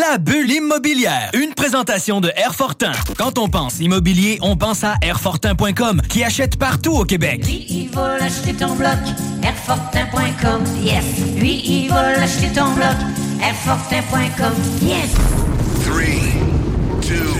La bulle immobilière, une présentation de Airfortin. Quand on pense immobilier, on pense à Airfortin.com qui achète partout au Québec. Lui, il va l'acheter ton bloc, Airfortin.com, yes. Lui, il va l'acheter ton bloc, Airfortin.com, yes. 3, 2,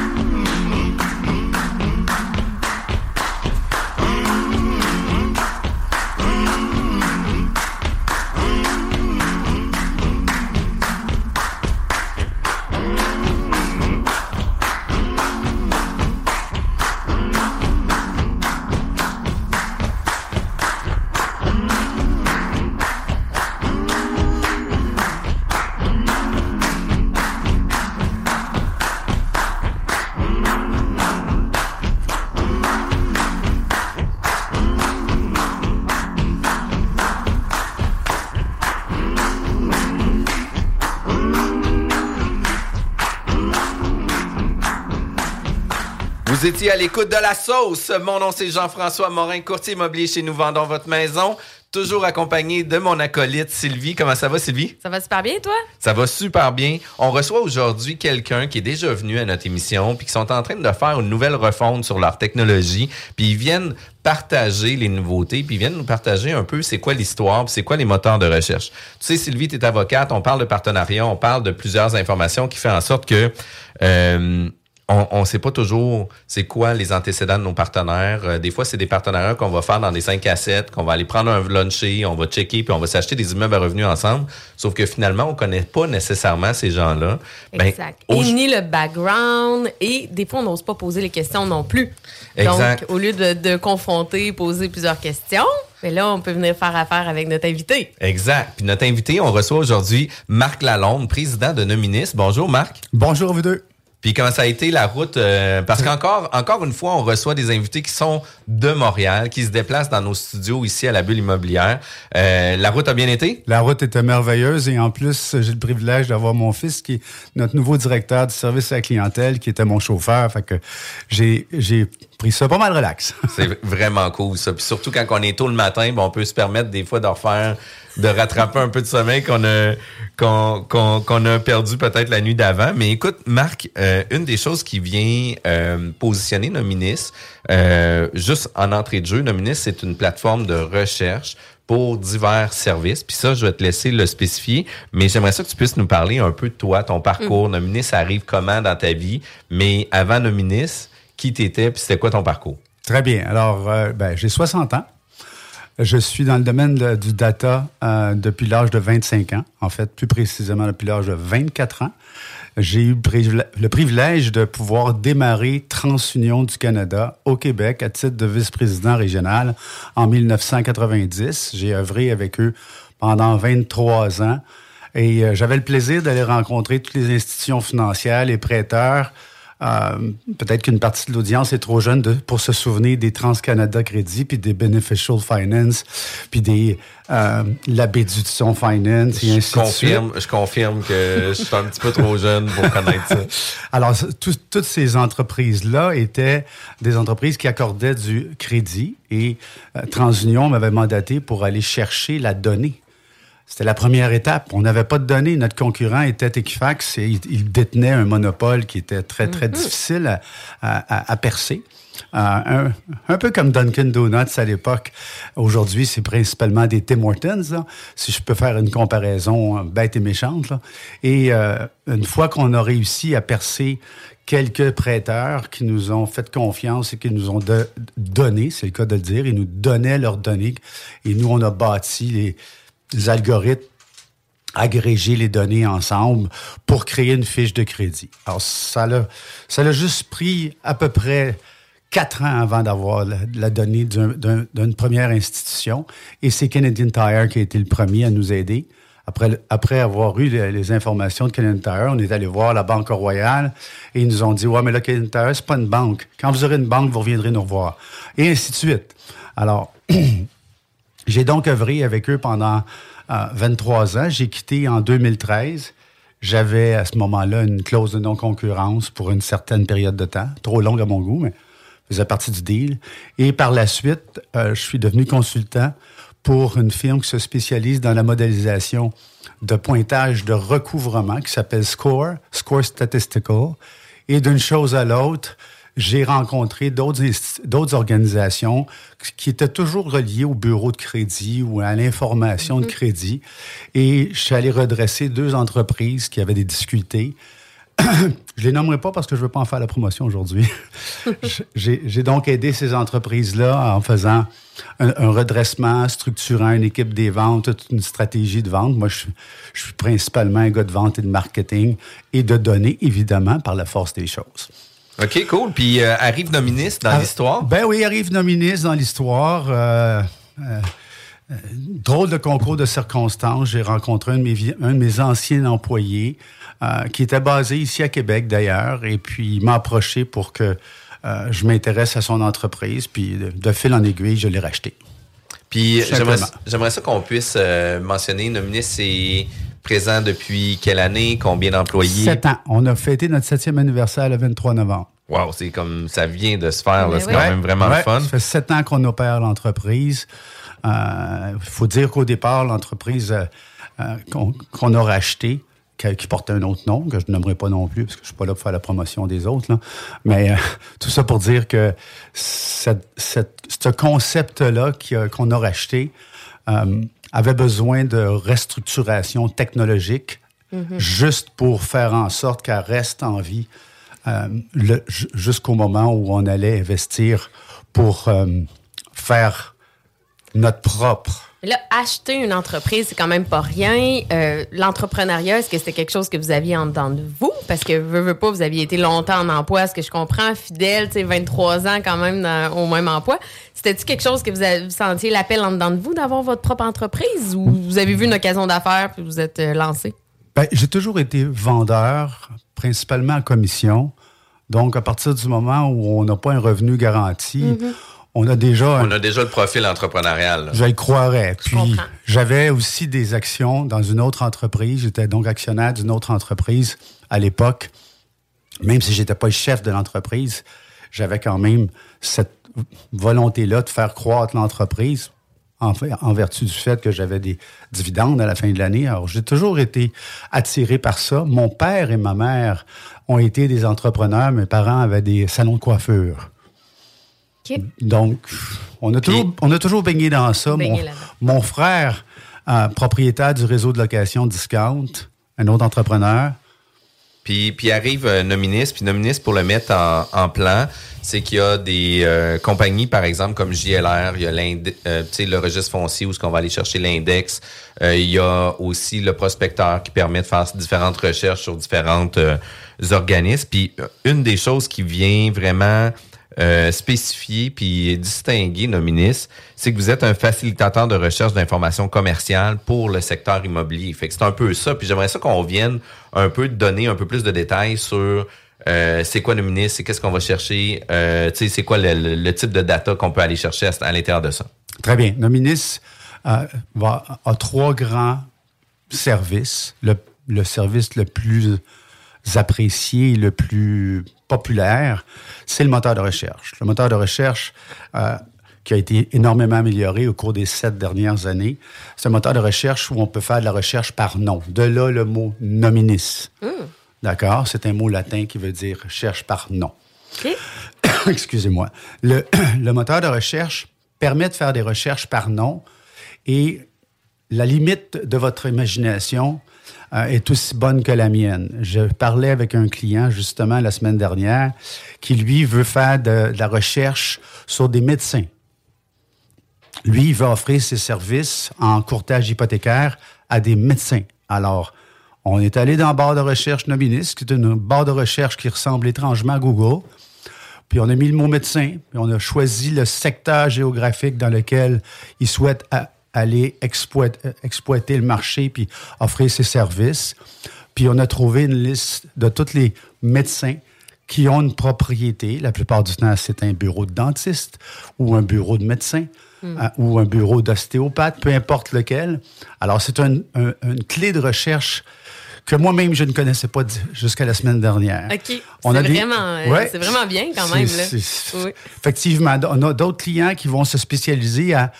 Vous étiez à l'écoute de la sauce. Mon nom, c'est Jean-François Morin, courtier immobilier chez Nous Vendons Votre Maison. Toujours accompagné de mon acolyte Sylvie. Comment ça va, Sylvie? Ça va super bien, toi? Ça va super bien. On reçoit aujourd'hui quelqu'un qui est déjà venu à notre émission puis qui sont en train de faire une nouvelle refonte sur leur technologie. Puis ils viennent partager les nouveautés, puis ils viennent nous partager un peu c'est quoi l'histoire, puis c'est quoi les moteurs de recherche. Tu sais, Sylvie, tu es avocate, on parle de partenariat, on parle de plusieurs informations qui fait en sorte que... euh, on ne sait pas toujours c'est quoi les antécédents de nos partenaires. Euh, des fois, c'est des partenariats qu'on va faire dans des 5 à 7, qu'on va aller prendre un luncher, on va checker, puis on va s'acheter des immeubles à revenus ensemble. Sauf que finalement, on connaît pas nécessairement ces gens-là. Ben, Exact. au- et ni le background. Et des fois, on n'ose pas poser les questions non plus. Exact. Donc, au lieu de, de confronter, poser plusieurs questions, mais là, on peut venir faire affaire avec notre invité. Exact. Puis notre invité, on reçoit aujourd'hui Marc Lalonde, président de Nominis. Bonjour, Marc. Bonjour, vous deux. Puis comment ça a été la route? euh, parce qu'encore encore une fois, on reçoit des invités qui sont de Montréal, qui se déplacent dans nos studios ici à la Bulle Immobilière. Euh, la route a bien été? La route était merveilleuse et en plus, j'ai le privilège d'avoir mon fils qui est notre nouveau directeur du service à la clientèle, qui était mon chauffeur. Fait que j'ai, j'ai pris ça pas mal relax. C'est vraiment cool, ça. Puis surtout quand on est tôt le matin, ben, on peut se permettre des fois de refaire, de rattraper un peu de sommeil qu'on a, qu'on, qu'on, qu'on a perdu peut-être la nuit d'avant. Mais écoute, Marc, euh, une des choses qui vient euh, positionner Nominis, euh, juste en entrée de jeu, Nominis, c'est une plateforme de recherche pour divers services. Puis ça, je vais te laisser le spécifier, mais j'aimerais ça que tu puisses nous parler un peu de toi, ton parcours. Nominis arrive comment dans ta vie, mais avant Nominis, qui t'étais, puis c'était quoi ton parcours? Très bien. Alors, euh, ben, j'ai 60 ans. Je suis dans le domaine du data euh, depuis l'âge de 25 ans. En fait, plus précisément depuis l'âge de 24 ans. J'ai eu le privilège de pouvoir démarrer TransUnion du Canada au Québec à titre de vice-président régional en 1990. J'ai œuvré avec eux pendant 23 ans et euh, j'avais le plaisir d'aller rencontrer toutes les institutions financières, les prêteurs, euh, Peut-être qu'une partie de l'audience est trop jeune de- pour se souvenir des TransCanada Crédit, puis des Beneficial Finance, puis des euh, la Béduction Finance, et Je ainsi de suite. confirme, je confirme que je suis un petit peu trop jeune pour connaître ça. Alors, tout- toutes ces entreprises-là étaient des entreprises qui accordaient du crédit et euh, TransUnion m'avait mandaté pour aller chercher la donnée. C'était la première étape. On n'avait pas de données. Notre concurrent était Equifax et il, détenait un monopole qui était très, très difficile à, à- à- percer. Euh, un, un peu comme Dunkin' Donuts à l'époque. Aujourd'hui, c'est principalement des Tim Hortons, là, si je peux faire une comparaison euh, bête et méchante. là. Et euh, une fois qu'on a réussi à percer quelques prêteurs qui nous ont fait confiance et qui nous ont de- donné, c'est le cas de le dire, ils nous donnaient leurs données et nous, on a bâti les, les algorithmes agréger les données ensemble pour créer une fiche de crédit. Alors, ça l'a, ça l'a juste pris à peu près quatre ans avant d'avoir la, donnée d'un- d'un- d'une première institution. Et c'est Canadian Tire qui a été le premier à nous aider. Après, après avoir eu les, les informations de Canadian Tire, on est allé voir la Banque Royale et ils nous ont dit, ouais, mais là, Canadian Tire, c'est pas une banque. Quand vous aurez une banque, vous reviendrez nous revoir. Et ainsi de suite. Alors, j'ai donc œuvré avec eux pendant euh, 23 ans. J'ai quitté en 2013. J'avais à ce moment-là une clause de non-concurrence pour une certaine période de temps, trop longue à mon goût, mais faisait partie du deal. Et par la suite, euh, je suis devenu consultant pour une firme qui se spécialise dans la modélisation de pointage de recouvrement qui s'appelle SCORE, SCORE Statistical. Et d'une chose à l'autre, j'ai rencontré d'autres organisations qui étaient toujours reliées au bureau de crédit ou à l'information de crédit. Et je suis allé redresser deux entreprises qui avaient des difficultés. je les nommerai pas parce que je veux pas en faire la promotion aujourd'hui. J'ai donc aidé ces entreprises-là en faisant un, un redressement, structurant une équipe des ventes, une stratégie de vente. Moi, je, je suis principalement un gars de vente et de marketing et de données, évidemment, par la force des choses. OK, cool. Puis euh, arrive Nominis dans Ah, l'histoire. Ben oui, arrive Nominis dans l'histoire. Euh, euh, drôle de concours de circonstances. J'ai rencontré un de mes, vi- un de mes anciens employés qui était basé ici à Québec d'ailleurs. Et puis, il m'a approché pour que je m'intéresse à son entreprise. Puis, de, de fil en aiguille, je l'ai racheté. Puis j'aimerais ça qu'on puisse mentionner, Nominis est présent depuis quelle année, combien d'employés? Sept ans. On a fêté notre septième anniversaire le 23 novembre. Wow, c'est comme ça vient de se faire, c'est oui. quand même vraiment Ouais, fun. Ça fait sept ans qu'on opère l'entreprise. Il faut dire qu'au départ, l'entreprise euh, euh, qu'on qu'on a rachetée, qui, portait un autre nom, que je ne nommerai pas non plus, parce que je suis pas là pour faire la promotion des autres. là. Mais euh, tout ça pour dire que cette- cette- ce concept-là qu'on a racheté euh, avait besoin de restructuration technologique juste pour faire en sorte qu'elle reste en vie euh, jusqu'au moment où on allait investir pour euh, faire notre propre. Là, acheter une entreprise, c'est quand même pas rien. Euh, L'entrepreneuriat, est-ce que c'était quelque chose que vous aviez en dedans de vous? Parce que, veux, veux pas, vous aviez été longtemps en emploi, ce que je comprends, fidèle, tu sais, 23 ans quand même dans- au même emploi. C'était-tu quelque chose que vous, avez, vous sentiez l'appel en dedans de vous d'avoir votre propre entreprise ou vous avez vu une occasion d'affaires puis vous êtes euh, lancé? Ben, j'ai toujours été vendeur, principalement en commission. Donc, à partir du moment où on n'a pas un revenu garanti, on a déjà un, On a déjà le profil entrepreneurial. Je le croirais. Puis j'avais aussi des actions dans une autre entreprise. J'étais donc actionnaire d'une autre entreprise à l'époque. Même si j'étais pas le chef de l'entreprise, j'avais quand même cette volonté-là de faire croître l'entreprise en, fait- en vertu du fait que j'avais des dividendes à la fin de l'année. Alors, j'ai toujours été attiré par ça. Mon père et ma mère ont été des entrepreneurs. Mes parents avaient des salons de coiffure. Donc, on a, toujours, on a toujours baigné dans ça. Baigné Mon, mon frère, euh, propriétaire du réseau de location Discount, un autre entrepreneur, Puis, puis arrive euh, Nominis, puis Nominis, pour le mettre en, en plan, c'est qu'il y a des euh, compagnies, par exemple, comme JLR, il y a euh, le registre foncier où ce qu'on va aller chercher l'index. Euh, il y a aussi le prospecteur qui permet de faire différentes recherches sur différents organismes. Puis euh, une des choses qui vient vraiment euh, spécifier puis distinguer Nominis, c'est que vous êtes un facilitateur de recherche d'informations commerciales pour le secteur immobilier. Fait c'est un peu ça. Puis j'aimerais ça qu'on vienne un peu donner un peu plus de détails sur euh, c'est quoi Nominis, c'est qu'est-ce qu'on va chercher, euh, c'est quoi le, le- le type de data qu'on peut aller chercher à, l'intérieur de ça. Très bien. Va, a trois grands services. Le, le service le plus apprécié le plus populaire, c'est le moteur de recherche. Le moteur de recherche euh, qui a été énormément amélioré au cours des sept dernières années. C'est un moteur de recherche où on peut faire de la recherche par nom. De là le mot nominis. D'accord? C'est un mot latin qui veut dire cherche par nom. Excusez-moi, le, le moteur de recherche permet de faire des recherches par nom et la limite de votre imagination euh, est aussi bonne que la mienne. Je parlais avec un client justement la semaine dernière qui, lui, veut faire de, la recherche sur des médecins. Lui, il veut offrir ses services en courtage hypothécaire à des médecins. Alors, on est allé dans la barre de recherche Nominis, qui est une barre de recherche qui ressemble étrangement à Google. Puis on a mis le mot médecin, puis on a choisi le secteur géographique dans lequel ils souhaitent a- aller euh, exploiter le marché puis offrir ses services. Puis on a trouvé une liste de tous les médecins qui ont une propriété. La plupart du temps, c'est un bureau de dentiste ou un bureau de médecin euh, ou un bureau d'ostéopathe, peu importe lequel. Alors, c'est un- un- une clé de recherche que moi-même, je ne connaissais pas jusqu'à la semaine dernière. OK. C'est On a vraiment, euh, Ouais. c'est vraiment bien quand même. Là. c'est- Oui. Effectivement, on a d'autres clients qui vont se spécialiser à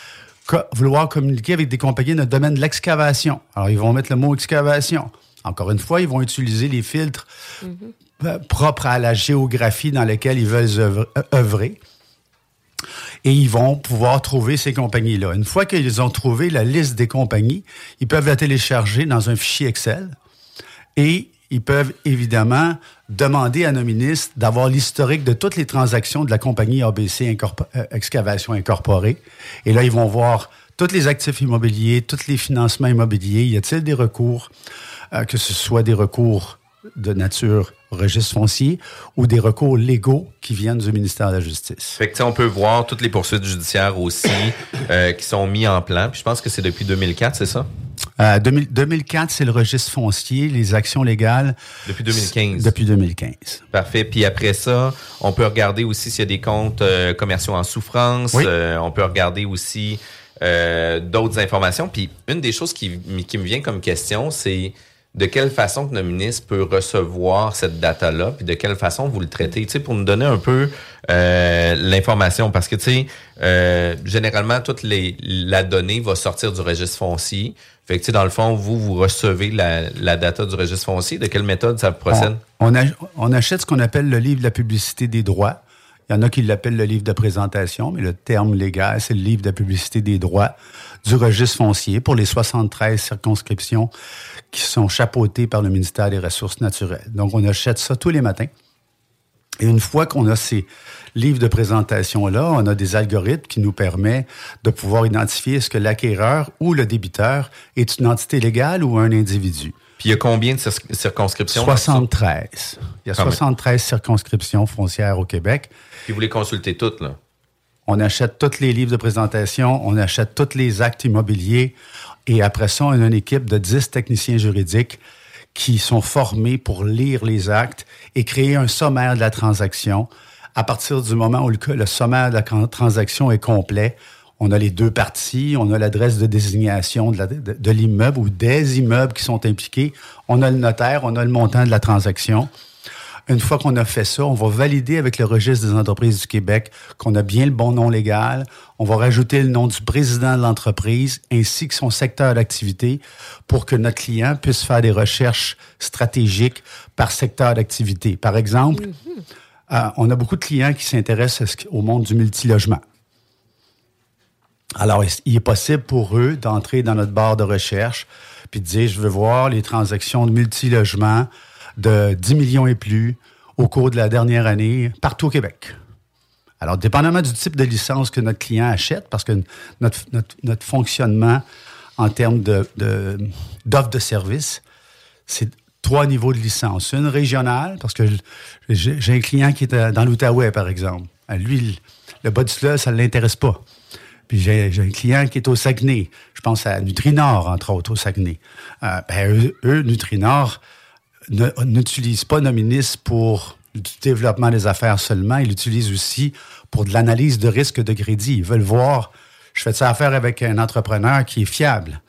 co- vouloir communiquer avec des compagnies dans le domaine de l'excavation. Alors, ils vont mettre le mot excavation. Encore une fois, ils vont utiliser les filtres euh, propres à la géographie dans laquelle ils veulent euh, œuvrer. Et ils vont pouvoir trouver ces compagnies-là. Une fois qu'ils ont trouvé la liste des compagnies, ils peuvent la télécharger dans un fichier Excel et ils peuvent évidemment demander à nos ministres d'avoir l'historique de toutes les transactions de la compagnie ABC euh, Excavation Incorporée. Et là, ils vont voir tous les actifs immobiliers, tous les financements immobiliers. Y a-t-il des recours, euh, que ce soit des recours de nature registre foncier ou des recours légaux qui viennent du ministère de la Justice? Fait que, on peut voir toutes les poursuites judiciaires aussi euh, qui sont mis en plan. Puis je pense que c'est depuis 2004, c'est ça? Euh, 2000 2004, c'est le registre foncier, les actions légales. Depuis 2015. Depuis 2015. Parfait. Puis après ça, on peut regarder aussi s'il y a des comptes euh, commerciaux en souffrance. Oui. Euh, on peut regarder aussi euh, d'autres informations. Puis une des choses qui, me vient comme question, c'est de quelle façon que notre ministre peut recevoir cette data-là, puis de quelle façon vous le traitez, tu sais, pour nous donner un peu euh, l'information. Parce que, tu sais, euh, généralement, toute les, la donnée va sortir du registre foncier. Fait que, dans le fond, vous, vous recevez la, data du registre foncier. De quelle méthode ça procède? On, on achète ce qu'on appelle le livre de la publicité des droits. Il y en a qui l'appellent le livre de présentation, mais le terme légal, c'est le livre de la publicité des droits du registre foncier pour les 73 circonscriptions qui sont chapeautées par le ministère des Ressources naturelles. Donc, on achète ça tous les matins. Et une fois qu'on a ces livres de présentation-là, on a des algorithmes qui nous permettent de pouvoir identifier est-ce que l'acquéreur ou le débiteur est une entité légale ou un individu. Puis il y a combien de cir- circonscriptions? 73. Il y a Quand même. 73 circonscriptions foncières au Québec. Puis vous les consultez toutes, là? On achète tous les livres de présentation, on achète tous les actes immobiliers et après ça, on a une équipe de 10 techniciens juridiques qui sont formés pour lire les actes et créer un sommaire de la transaction. À partir du moment où le, sommaire de la transaction est complet, on a les deux parties, on a l'adresse de désignation de l'immeuble ou des immeubles qui sont impliqués, on a le notaire, on a le montant de la transaction. Une fois qu'on a fait ça, on va valider avec le registre des entreprises du Québec qu'on a bien le bon nom légal. On va rajouter le nom du président de l'entreprise ainsi que son secteur d'activité pour que notre client puisse faire des recherches stratégiques par secteur d'activité. Par exemple, euh, on a beaucoup de clients qui s'intéressent au monde du multilogement. Alors, il est possible pour eux d'entrer dans notre barre de recherche puis de dire, je veux voir les transactions de multilogement de 10 millions et plus au cours de la dernière année partout au Québec. Alors, dépendamment du type de licence que notre client achète, parce que notre, notre, notre fonctionnement en termes de, de, de service, c'est trois niveaux de licence. Une régionale, parce que j'ai un client qui est dans l'Outaouais, par exemple. Lui, le- bas du fleuve, ça ne l'intéresse pas. Puis j'ai j'ai un client qui est au Saguenay. Je pense à Nutrinor, entre autres, au Saguenay. Euh, ben, eux, eux, Nutrinor, n'utilisent pas Nominis pour du développement des affaires seulement. Ils l'utilisent aussi pour de l'analyse de risque de crédit. Ils veulent voir, je fais ça affaire avec un entrepreneur qui est fiable.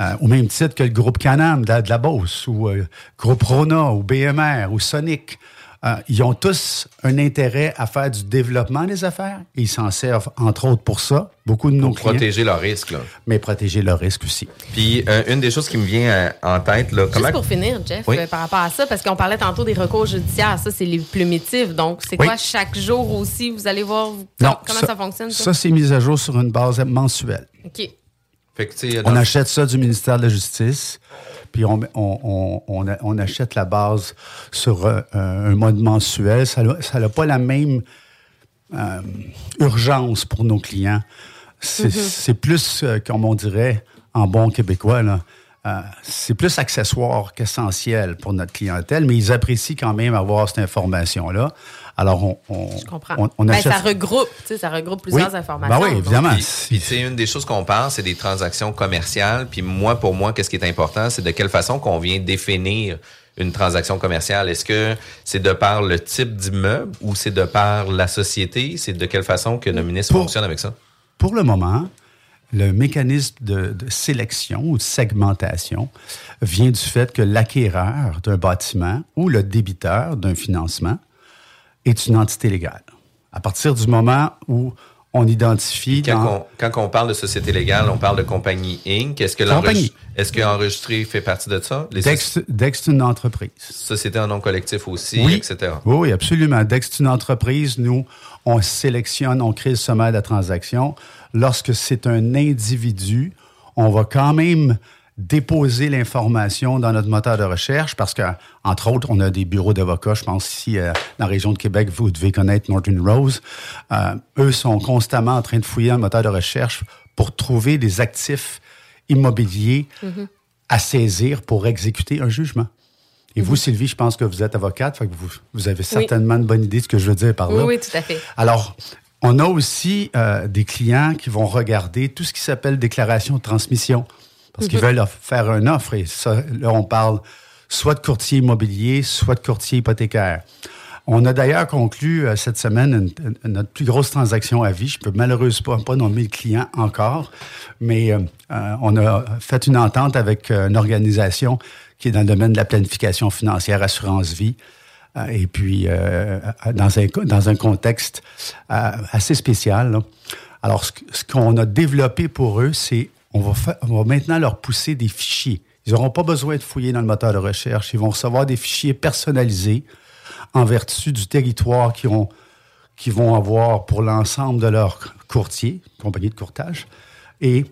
Euh, au même titre que le groupe Canam de la, de la Beauce, ou euh, groupe Rona, ou BMR, ou Sonic. Euh, ils ont tous un intérêt à faire du développement des affaires et ils s'en servent, entre autres, pour ça. Beaucoup de nos Pour clients. protéger leurs risques, là. Mais protéger leurs risques aussi. Puis euh, une des choses qui me vient euh, en tête, là, comment... Juste pour finir, Jeff, Oui. euh, par rapport à ça, parce qu'on parlait tantôt des recours judiciaires, ça, c'est les plumitifs. Donc, c'est Oui. quoi chaque jour aussi? Vous allez voir comment, comment ça, fonctionne, ça? Ça, c'est mis à jour sur une base mensuelle. OK. Fait que, On achète ça du ministère de la Justice, puis on, on, on, on a- on achète la base sur euh, un mode mensuel. Ça n'a pas la même euh, urgence pour nos clients. C'est c'est plus, euh, comme on dirait en bon québécois, là, euh, c'est plus accessoire qu'essentiel pour notre clientèle, mais ils apprécient quand même avoir cette information-là. Alors, on, on, Je comprends. on, on Ben, achète- ça regroupe, tu sais, ça regroupe plusieurs Oui. informations. Ben oui, donc- évidemment. Puis, puis, tu sais, une des choses qu'on parle, c'est des transactions commerciales. Puis moi, pour moi, qu'est-ce qui est important, c'est de quelle façon qu'on vient définir une transaction commerciale. Est-ce que c'est de par le type d'immeuble ou c'est de par la société? C'est de quelle façon que le ministre Pour- fonctionne avec ça? Pour le moment, le mécanisme de, de sélection ou de segmentation vient du fait que l'acquéreur d'un bâtiment ou le débiteur d'un financement est une entité légale. À partir du moment où on identifie Quand, dans- on, quand on parle de société légale, on parle de compagnie Inc. Est-ce que Compagnie. est-ce que enregistré fait partie de ça? Les dès que c'est- dès que c'est une entreprise. sociétés en nom collectif aussi, Oui. etc. Oui, oui, absolument. Dès que c'est une entreprise, nous, on sélectionne, on crée le sommaire de la transaction. Lorsque c'est un individu, on va quand même déposer l'information dans notre moteur de recherche parce que, entre autres, on a des bureaux d'avocats. Je pense ici, euh, dans la région de Québec, vous devez connaître Norton Rose. Euh, eux sont constamment en train de fouiller un moteur de recherche pour trouver des actifs immobiliers à saisir pour exécuter un jugement. Et vous, Sylvie, je pense que vous êtes avocate, fait que vous, vous avez certainement une bonne idée de ce que je veux dire par Oui, là. oui, tout à fait. Alors, on a aussi euh, des clients qui vont regarder tout ce qui s'appelle déclaration de transmission parce qu'ils veulent faire une offre. Et ça, là, on parle soit de courtier immobilier, soit de courtier hypothécaire. On a d'ailleurs conclu euh, cette semaine notre plus grosse transaction à vie. Je peux malheureusement pas nommer le client encore, mais euh, euh, on a fait une entente avec euh, une organisation qui est dans le domaine de la planification financière, assurance vie. Et puis, dans, un, dans un contexte assez spécial. là. Alors, ce qu'on a développé pour eux, c'est on va, va maintenant leur pousser des fichiers. Ils n'auront pas besoin de fouiller dans le moteur de recherche. Ils vont recevoir des fichiers personnalisés en vertu du territoire qu'ils ont- qu'ils vont avoir pour l'ensemble de leurs courtiers, compagnie de courtage. Et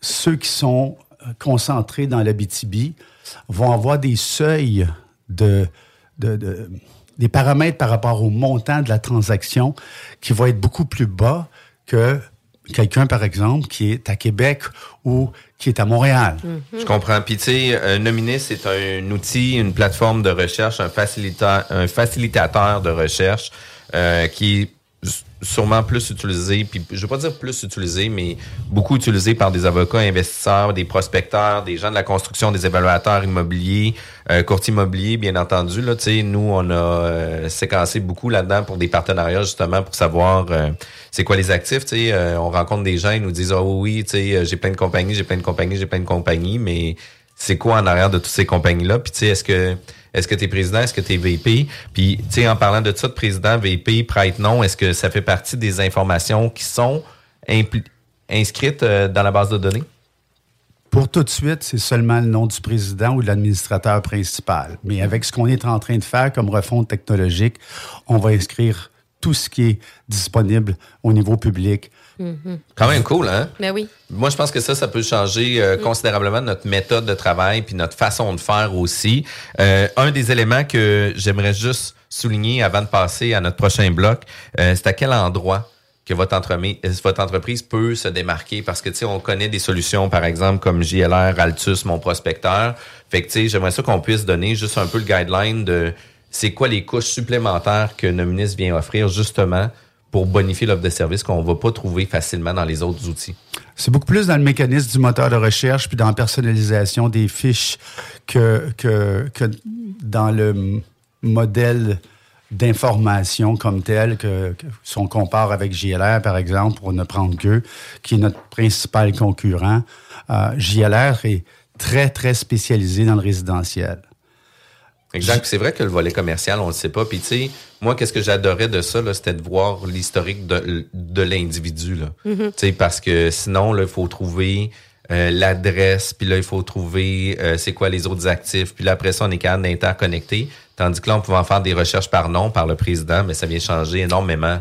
ceux qui sont euh, concentrés dans la BTB vont avoir des seuils de, de- de- des paramètres par rapport au montant de la transaction qui vont être beaucoup plus bas que quelqu'un, par exemple, qui est à Québec ou qui est à Montréal. Je comprends. Puis, tu sais, un nominé, c'est un outil, une plateforme de recherche, un, facilita un facilitateur de recherche euh, qui sûrement plus utilisé, puis je veux pas dire plus utilisé, mais beaucoup utilisé par des avocats, investisseurs, des prospecteurs, des gens de la construction, des évaluateurs immobiliers, euh, courtiers immobiliers, bien entendu. Là, nous, on a euh, séquencé beaucoup là-dedans pour des partenariats, justement, pour savoir euh, c'est quoi les actifs. Euh, on rencontre des gens, ils nous disent, oh oui, euh, j'ai plein de compagnies, j'ai plein de compagnies, j'ai plein de compagnies, mais c'est quoi en arrière de toutes ces compagnies-là? Puis, tu sais, est-ce que est-ce que tu es président, est-ce que tu es VP? Puis, tu sais, en parlant de ça, de président, VP, prête non, est-ce que ça fait partie des informations qui sont inscrites euh, dans la base de données? Pour tout de suite, c'est seulement le nom du président ou de l'administrateur principal. Mais avec ce qu'on est en train de faire comme refonte technologique, on va inscrire tout ce qui est disponible au niveau public. Quand même cool, hein? Ben oui. Moi, je pense que ça, ça peut changer euh, considérablement notre méthode de travail puis notre façon de faire aussi. Euh, un des éléments que j'aimerais juste souligner avant de passer à notre prochain bloc, euh, c'est à quel endroit que votre entreprise, votre entreprise peut se démarquer? Parce que tu sais on connaît des solutions par exemple comme JLR, Altus, mon prospecteur. Fait que tu sais j'aimerais ça qu'on puisse donner juste un peu le guideline de c'est quoi les couches supplémentaires que Nominis vient offrir justement pour bonifier l'offre de service qu'on va pas trouver facilement dans les autres outils? C'est beaucoup plus dans le mécanisme du moteur de recherche puis dans la personnalisation des fiches que, dans le modèle d'information comme tel que, que si on compare avec JLR, par exemple, pour ne prendre que, qui est notre principal concurrent. Euh, JLR est très, très spécialisé dans le résidentiel. Exact. C'est vrai que le volet commercial, on le sait pas. Puis tu sais, moi, qu'est-ce que j'adorais de ça, là, c'était de voir l'historique de, de l'individu. Là. Tu sais, parce que sinon, là, il faut trouver euh, l'adresse, puis là, il faut trouver euh, c'est quoi les autres actifs. Puis là, après ça, on est capable d'interconnecter. Tandis que là, on pouvait en faire des recherches par nom, par le président, mais ça vient changer énormément.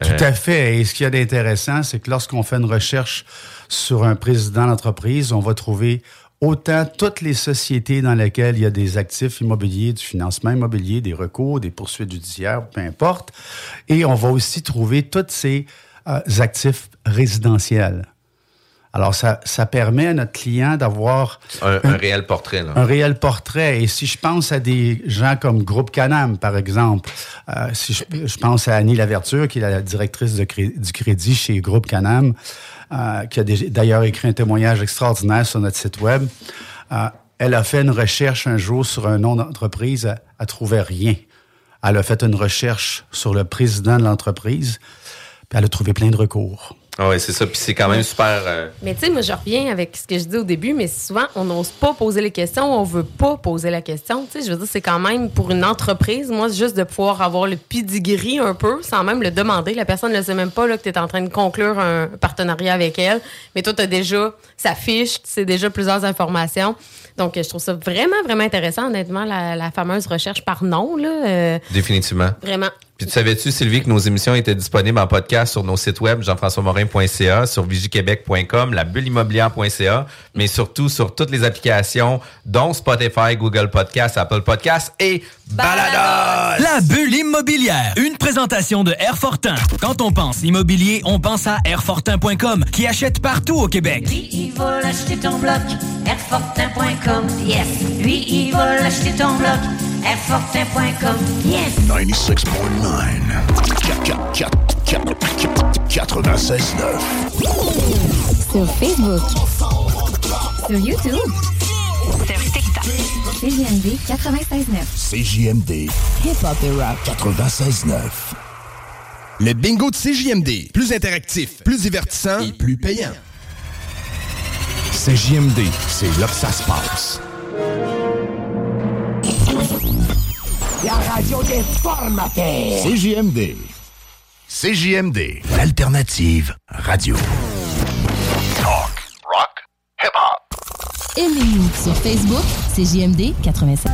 Tout à fait. Et ce qu'il y a d'intéressant, c'est que lorsqu'on fait une recherche sur un président d'entreprise, on va trouver autant toutes les sociétés dans lesquelles il y a des actifs immobiliers, du financement immobilier, des recours, des poursuites judiciaires, peu importe. Et on va aussi trouver tous ces euh, actifs résidentiels. Alors, ça, ça permet à notre client d'avoir Un, un réel portrait. Là. un réel portrait. Et si je pense à des gens comme Groupe Canam, par exemple, euh, si je, je pense à Annie Laverture, qui est la directrice de cré- du crédit chez Groupe Canam, euh, qui a d'ailleurs écrit un témoignage extraordinaire sur notre site web, euh, elle a fait une recherche un jour sur un nom d'entreprise, elle, elle trouvait rien. Elle a fait une recherche sur le président de l'entreprise, puis elle a trouvé plein de recours. Ah ouais, c'est ça. Puis c'est quand même super. euh, Mais tu sais, moi, je reviens avec ce que je dis au début, mais souvent, on n'ose pas poser les questions, on veut pas poser la question. Tu sais, je veux dire, c'est quand même pour une entreprise, moi, c'est juste de pouvoir avoir le pedigree un peu, sans même le demander. La personne ne sait même pas là, que tu es en train de conclure un partenariat avec elle, mais toi, tu as déjà sa fiche, tu sais déjà plusieurs informations. Donc, je trouve ça vraiment, vraiment intéressant, honnêtement, la, la fameuse recherche par nom, là. euh, définitivement. vraiment. Puis tu savais-tu, Sylvie, que nos émissions étaient disponibles en podcast sur nos sites web, jean-françois-morin.ca, sur vigiquebec.com, la bulleimmobilière.ca, mais surtout sur toutes les applications, dont Spotify, Google Podcast, Apple Podcast et Balados! La bulle immobilière. Une présentation de Airfortin. Quand on pense immobilier, on pense à Airfortin.com qui achète partout au Québec. Lui, il va l'acheter ton bloc, Airfortin.com, yes. Lui, il va l'acheter ton bloc, Airfortin.com, yes. 96.9. 96.9. Sur Facebook. Sur YouTube. Sur TikTok. CGMD 96.9. CJMD Hip-hop et rock. 96.9. Le bingo de CJMD. Plus interactif, plus divertissant et plus payant. CJMD, c'est là que ça se passe. La radio des formateurs. CJMD. CJMD, l'alternative radio. Talk, rock, hip-hop. Aimez-nous sur Facebook. CGMD 96.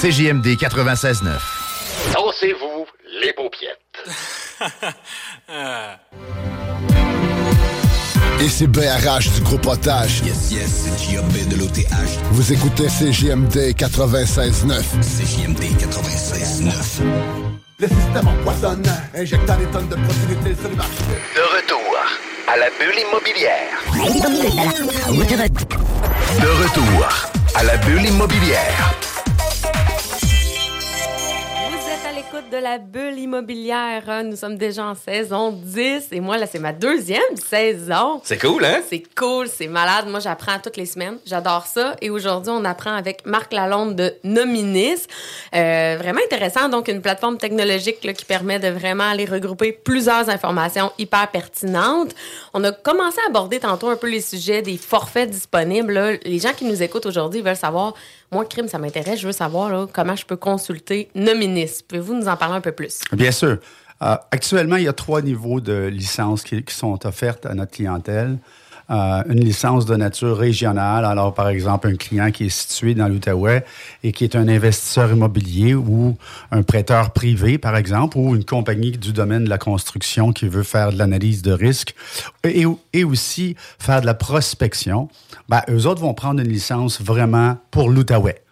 CJMD 96.9. Dansez-vous les paupiètes. Et c'est BRH du gros potage. Yes, yes, c'est J.A.B. de l'OTH. Vous écoutez CJMD 96.9. CJMD 96.9. Le système empoisonne, injectant des tonnes de protéines sur le marché. De retour à la bulle immobilière. De retour à la bulle immobilière. L'écoute de la bulle immobilière. hein. Nous sommes déjà en saison 10 et moi, là, c'est ma deuxième saison. C'est cool, hein? C'est cool, c'est malade. Moi, j'apprends toutes les semaines. J'adore ça. Et aujourd'hui, on apprend avec Marc Lalonde de Nominis. Euh, vraiment intéressant. Donc, une plateforme technologique là, qui permet de vraiment aller regrouper plusieurs informations hyper pertinentes. On a commencé à aborder tantôt un peu les sujets des forfaits disponibles. là. Les gens qui nous écoutent aujourd'hui veulent savoir, moi, crime, ça m'intéresse. Je veux savoir comment je peux consulter Nominis. Pouvez-vous nous en parler un peu plus? Bien sûr. Euh, actuellement, il y a trois niveaux de licences qui sont offertes à notre clientèle. Euh, une licence de nature régionale. Alors, par exemple, un client qui est situé dans l'Outaouais et qui est un investisseur immobilier ou un prêteur privé, par exemple, ou une compagnie du domaine de la construction qui veut faire de l'analyse de risque et, et aussi faire de la prospection, ben, eux autres vont prendre une licence vraiment pour l'Outaouais.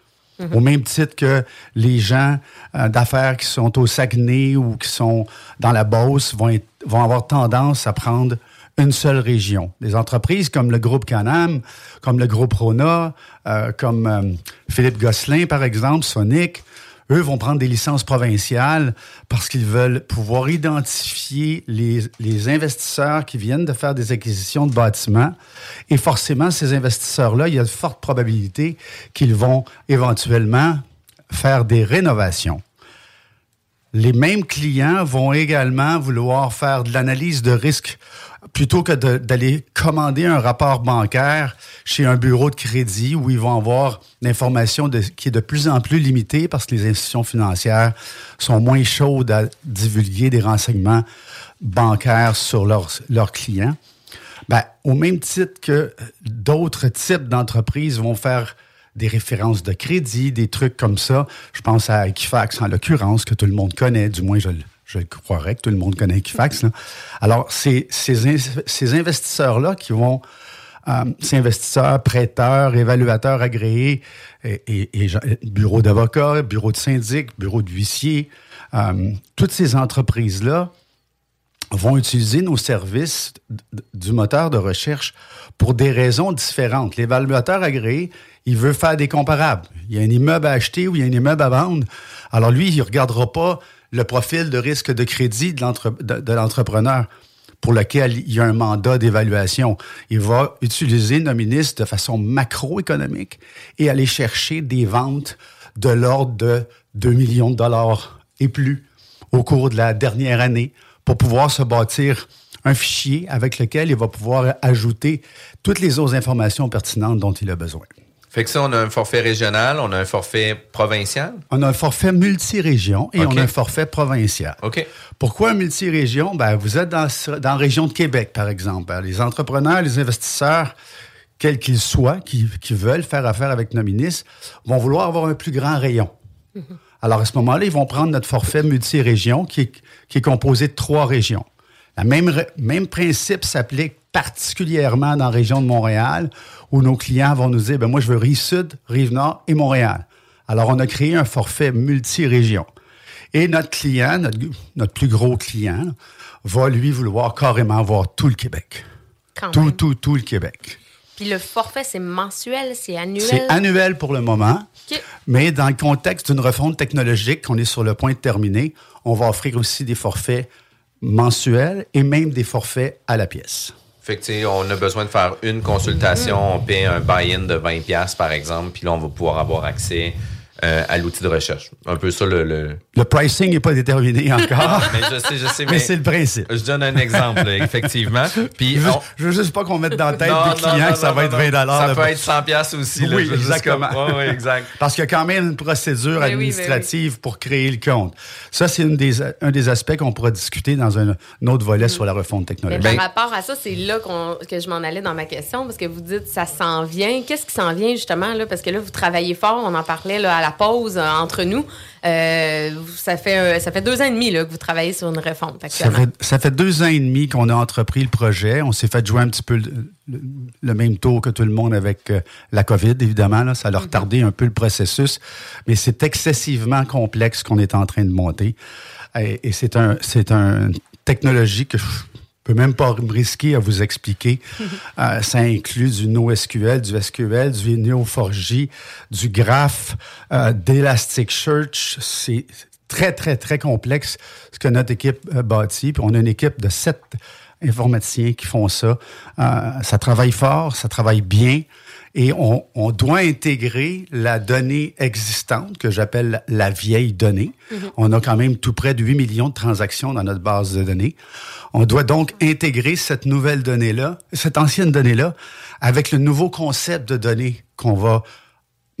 Au même titre que les gens euh, d'affaires qui sont au Saguenay ou qui sont dans la Beauce vont, être- vont avoir tendance à prendre une seule région. Des entreprises comme le groupe Canam, comme le groupe Rona, euh, comme euh, Philippe Gosselin, par exemple, Sonic, eux vont prendre des licences provinciales parce qu'ils veulent pouvoir identifier les, les investisseurs qui viennent de faire des acquisitions de bâtiments. Et forcément, ces investisseurs-là, il y a de fortes probabilités qu'ils vont éventuellement faire des rénovations. Les mêmes clients vont également vouloir faire de l'analyse de risque plutôt que d'aller commander un rapport bancaire chez un bureau de crédit où ils vont avoir l'information qui est de plus en plus limitée parce que les institutions financières sont moins chaudes à divulguer des renseignements bancaires sur leurs, leurs clients. Ben, au même titre que d'autres types d'entreprises vont faire des références de crédit, des trucs comme ça. Je pense à Equifax en l'occurrence, que tout le monde connaît, du moins je, le- je croirais que tout le monde connaît Equifax. Alors, ces, ces investisseurs-là qui vont, euh, ces investisseurs, prêteurs, évaluateurs agréés, et, bureaux d'avocats, bureaux de syndic, bureaux d'huissiers, euh, toutes ces entreprises-là vont utiliser nos services du moteur de recherche pour des raisons différentes. L'évaluateur agréé, il veut faire des comparables. Il y a un immeuble à acheter ou il y a un immeuble à vendre. Alors lui, il ne regardera pas le profil de risque de crédit de l'entre- de- de l'entrepreneur pour lequel il y a un mandat d'évaluation. Il va utiliser Nominis de façon macroéconomique et aller chercher des ventes de l'ordre de 2 millions de dollars et plus au cours de la dernière année pour pouvoir se bâtir un fichier avec lequel il va pouvoir ajouter toutes les autres informations pertinentes dont il a besoin. Fait que ça, on a un forfait régional, on a un forfait provincial? On a un forfait multirégion et on a un forfait provincial. OK. Pourquoi un multirégion? Ben, vous êtes dans, dans la région de Québec, par exemple. Ben, Les entrepreneurs, les investisseurs, quels qu'ils soient, qui, qui veulent faire affaire avec Nominis, vont vouloir avoir un plus grand rayon. Alors, à ce moment-là, ils vont prendre notre forfait multirégion qui qui est composé de trois régions. Le même, même principe s'applique particulièrement dans la région de Montréal, où nos clients vont nous dire, ben moi, je veux Rive-Sud, Rive-Nord et Montréal. Alors, on a créé un forfait multirégion. Et notre client, notre, notre plus gros client, va lui vouloir carrément voir tout le Québec. Quand Tout, même. tout, tout le Québec. Puis le forfait, c'est mensuel, c'est annuel? C'est annuel pour le moment, mais dans le contexte d'une refonte technologique qu'on est sur le point de terminer, on va offrir aussi des forfaits mensuels et même des forfaits à la pièce. Fait que, on a besoin de faire une consultation, on paie un buy-in de 20$, piastres, par exemple, puis là, on va pouvoir avoir accès euh, à l'outil de recherche. Un peu ça, le. le- Le pricing n'est pas déterminé encore. mais je sais, je sais, Mais mais. c'est le principe. Je donne un exemple, effectivement. Puis, Je veux, on- je veux juste pas qu'on mette dans la tête Non, des non, clients non, que ça non, va non, être non. 20 Ça le- peut être 100 piastres aussi. là. Oui, exactement. comme- ouais, ouais, exact. Parce qu'il y a quand même une procédure Ben oui, ben administrative pour créer le compte. Ça, c'est une des, un des aspects qu'on pourra discuter dans un, un autre volet sur la refonte Mais technologique. par rapport à ça, c'est là que je m'en allais dans ma question, parce que vous dites ça s'en vient. Qu'est-ce qui s'en vient justement là? Parce que là, vous travaillez fort. On en parlait là, à la pause euh, entre nous. Euh, ça fait euh, ça fait deux ans et demi là, que vous travaillez sur une refonte. Ça fait, ça fait deux ans et demi qu'on a entrepris le projet. On s'est fait jouer un petit peu le, le- le même tour que tout le monde avec la COVID, évidemment. Là. Ça a retardé un peu le processus. Mais c'est excessivement complexe qu'on est en train de monter. Et, et c'est un, c'est une technologie que je peux même pas me risquer à vous expliquer. Euh, ça inclut du NoSQL, du SQL, du Neo4j, du Graph, euh, d'Elasticsearch. C'est très, très, très complexe ce que notre équipe euh, bâtit. Puis on a une équipe de sept informaticiens qui font ça. Euh, ça travaille fort, ça travaille bien. Et on, on doit intégrer la donnée existante, que j'appelle la vieille donnée. On a quand même tout près de 8 millions de transactions dans notre base de données. On doit donc intégrer cette nouvelle donnée-là, cette ancienne donnée-là, avec le nouveau concept de données qu'on va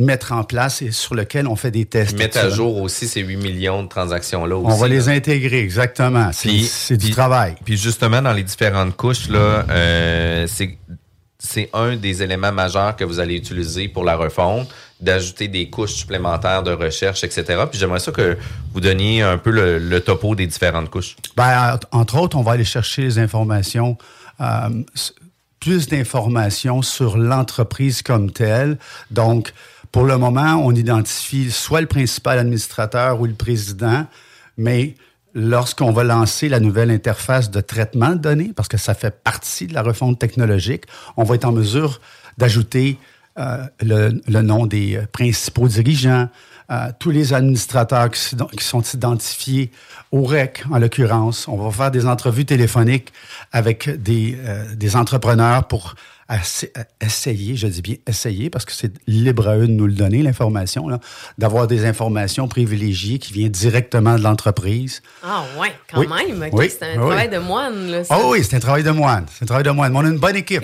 mettre en place et sur lequel on fait des tests. Mettre à jour aussi ces 8 millions de transactions-là aussi. On va les intégrer, exactement. C'est du travail. Puis justement, dans les différentes couches, là, euh, c'est c'est un des éléments majeurs que vous allez utiliser pour la refonte, d'ajouter des couches supplémentaires de recherche, etc. Puis j'aimerais ça que vous donniez un peu le, topo des différentes couches. Ben, entre autres, on va aller chercher les informations, euh, plus d'informations sur l'entreprise comme telle. Donc, pour le moment, on identifie soit le principal administrateur ou le président, mais lorsqu'on va lancer la nouvelle interface de traitement de données, parce que ça fait partie de la refonte technologique, on va être en mesure d'ajouter euh, le, nom des euh, principaux dirigeants, euh, tous les administrateurs qui, sont identifiés au REC, en l'occurrence. On va faire des entrevues téléphoniques avec des, euh, des entrepreneurs pour essa- essayer, je dis bien essayer, parce que c'est libre à eux de nous le donner, l'information, d'avoir des informations privilégiées qui viennent directement de l'entreprise. Ah ouais, quand Oui. même. ok, Oui. C'est un Oui. travail de moine. Là. Ah oui, c'est un travail de moine. C'est un travail de moine. Mais on a une bonne équipe.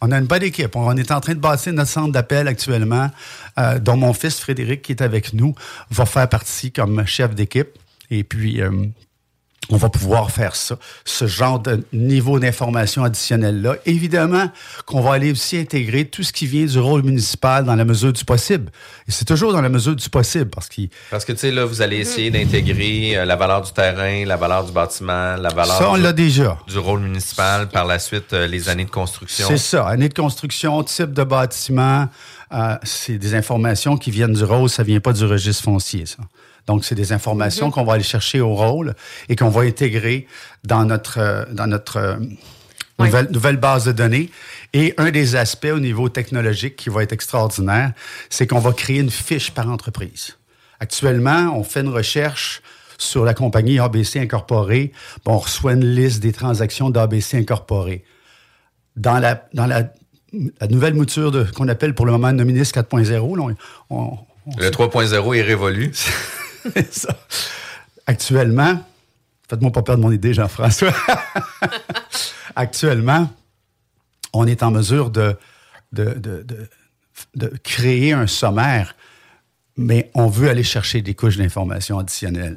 On a une bonne équipe. On est en train de bâtir notre centre d'appel actuellement, euh, dont mon fils Frédéric, qui est avec nous, va faire partie comme chef d'équipe. Et puis, euh, on va pouvoir faire ça, ce genre de niveau d'information additionnel-là. Évidemment qu'on va aller aussi intégrer tout ce qui vient du rôle municipal dans la mesure du possible. Et c'est toujours dans la mesure du possible parce qu'il Parce que, tu sais, là, vous allez essayer d'intégrer euh, la valeur du terrain, la valeur du bâtiment, la valeur Ça, on l'a déjà. du rôle municipal, par la suite, euh, les années de construction. C'est ça. Année de construction, type de bâtiment, euh, c'est des informations qui viennent du rôle, ça vient pas du registre foncier, ça. Donc, c'est des informations qu'on va aller chercher au rôle et qu'on va intégrer dans notre, euh, dans notre euh, nouvelle, nouvelle base de données. Et un des aspects au niveau technologique qui va être extraordinaire, c'est qu'on va créer une fiche par entreprise. Actuellement, on fait une recherche sur la compagnie ABC Incorporée. Bon, on reçoit une liste des transactions d'ABC Incorporée. Dans la, dans la, la nouvelle mouture de- qu'on appelle pour le moment Nominis 4.0, là, on- on- on Le 3.0 est révolu. c'est ça. Actuellement, faites-moi pas perdre mon idée, Jean-François. Actuellement, on est en mesure de, de, de, de- de créer un sommaire, mais on veut aller chercher des couches d'informations additionnelles.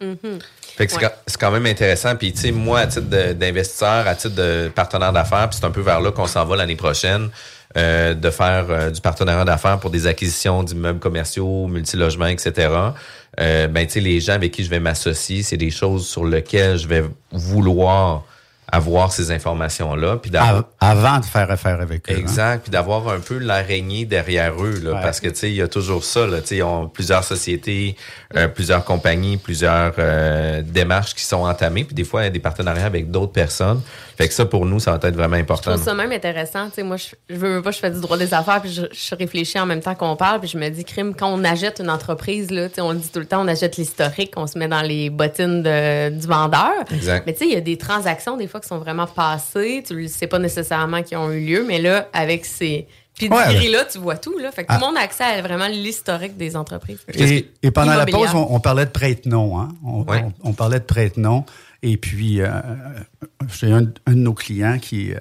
Fait que c'est Ouais. quand- c'est quand même intéressant. Puis, tu sais, moi, à titre d'investisseur, à titre de partenaire d'affaires, puis c'est un peu vers là qu'on s'en va l'année prochaine, euh, de faire euh, du partenariat d'affaires pour des acquisitions d'immeubles commerciaux, multilogements, etc. Euh, ben, tu sais, les gens avec qui je vais m'associer, c'est des choses sur lesquelles je vais vouloir avoir ces informations-là. Puis avant de faire affaire avec eux. hein. Exact, puis d'avoir un peu l'araignée derrière eux, là, Ouais. parce que tu sais, il y a toujours ça, là, tu sais, ils ont plusieurs sociétés, euh, plusieurs compagnies, plusieurs euh, démarches qui sont entamées, puis des fois il y a des partenariats avec d'autres personnes. Fait que ça pour nous, ça va être vraiment Je important. trouve ça même intéressant. Tu sais, moi, je, je veux veux pas, je fais du droit des affaires, puis je, je réfléchis en même temps qu'on parle, puis je me dis, crime, quand on achète une entreprise, là, tu sais, on le dit tout le temps, on achète l'historique, on se met dans les bottines de- du vendeur. Exact. Mais tu sais, il y a des transactions, des fois, qui sont vraiment passées, tu ne sais pas nécessairement qui ont eu lieu, mais là, avec ces pedigrees-là, tu vois tout, là. Fait que tout le Ah. monde a accès à vraiment l'historique des entreprises. Et, et pendant la pause, on, on parlait de prête-nom. Hein? On, Ouais. on- on parlait de prête-nom. Et puis, euh, j'ai un, un de nos clients qui... euh,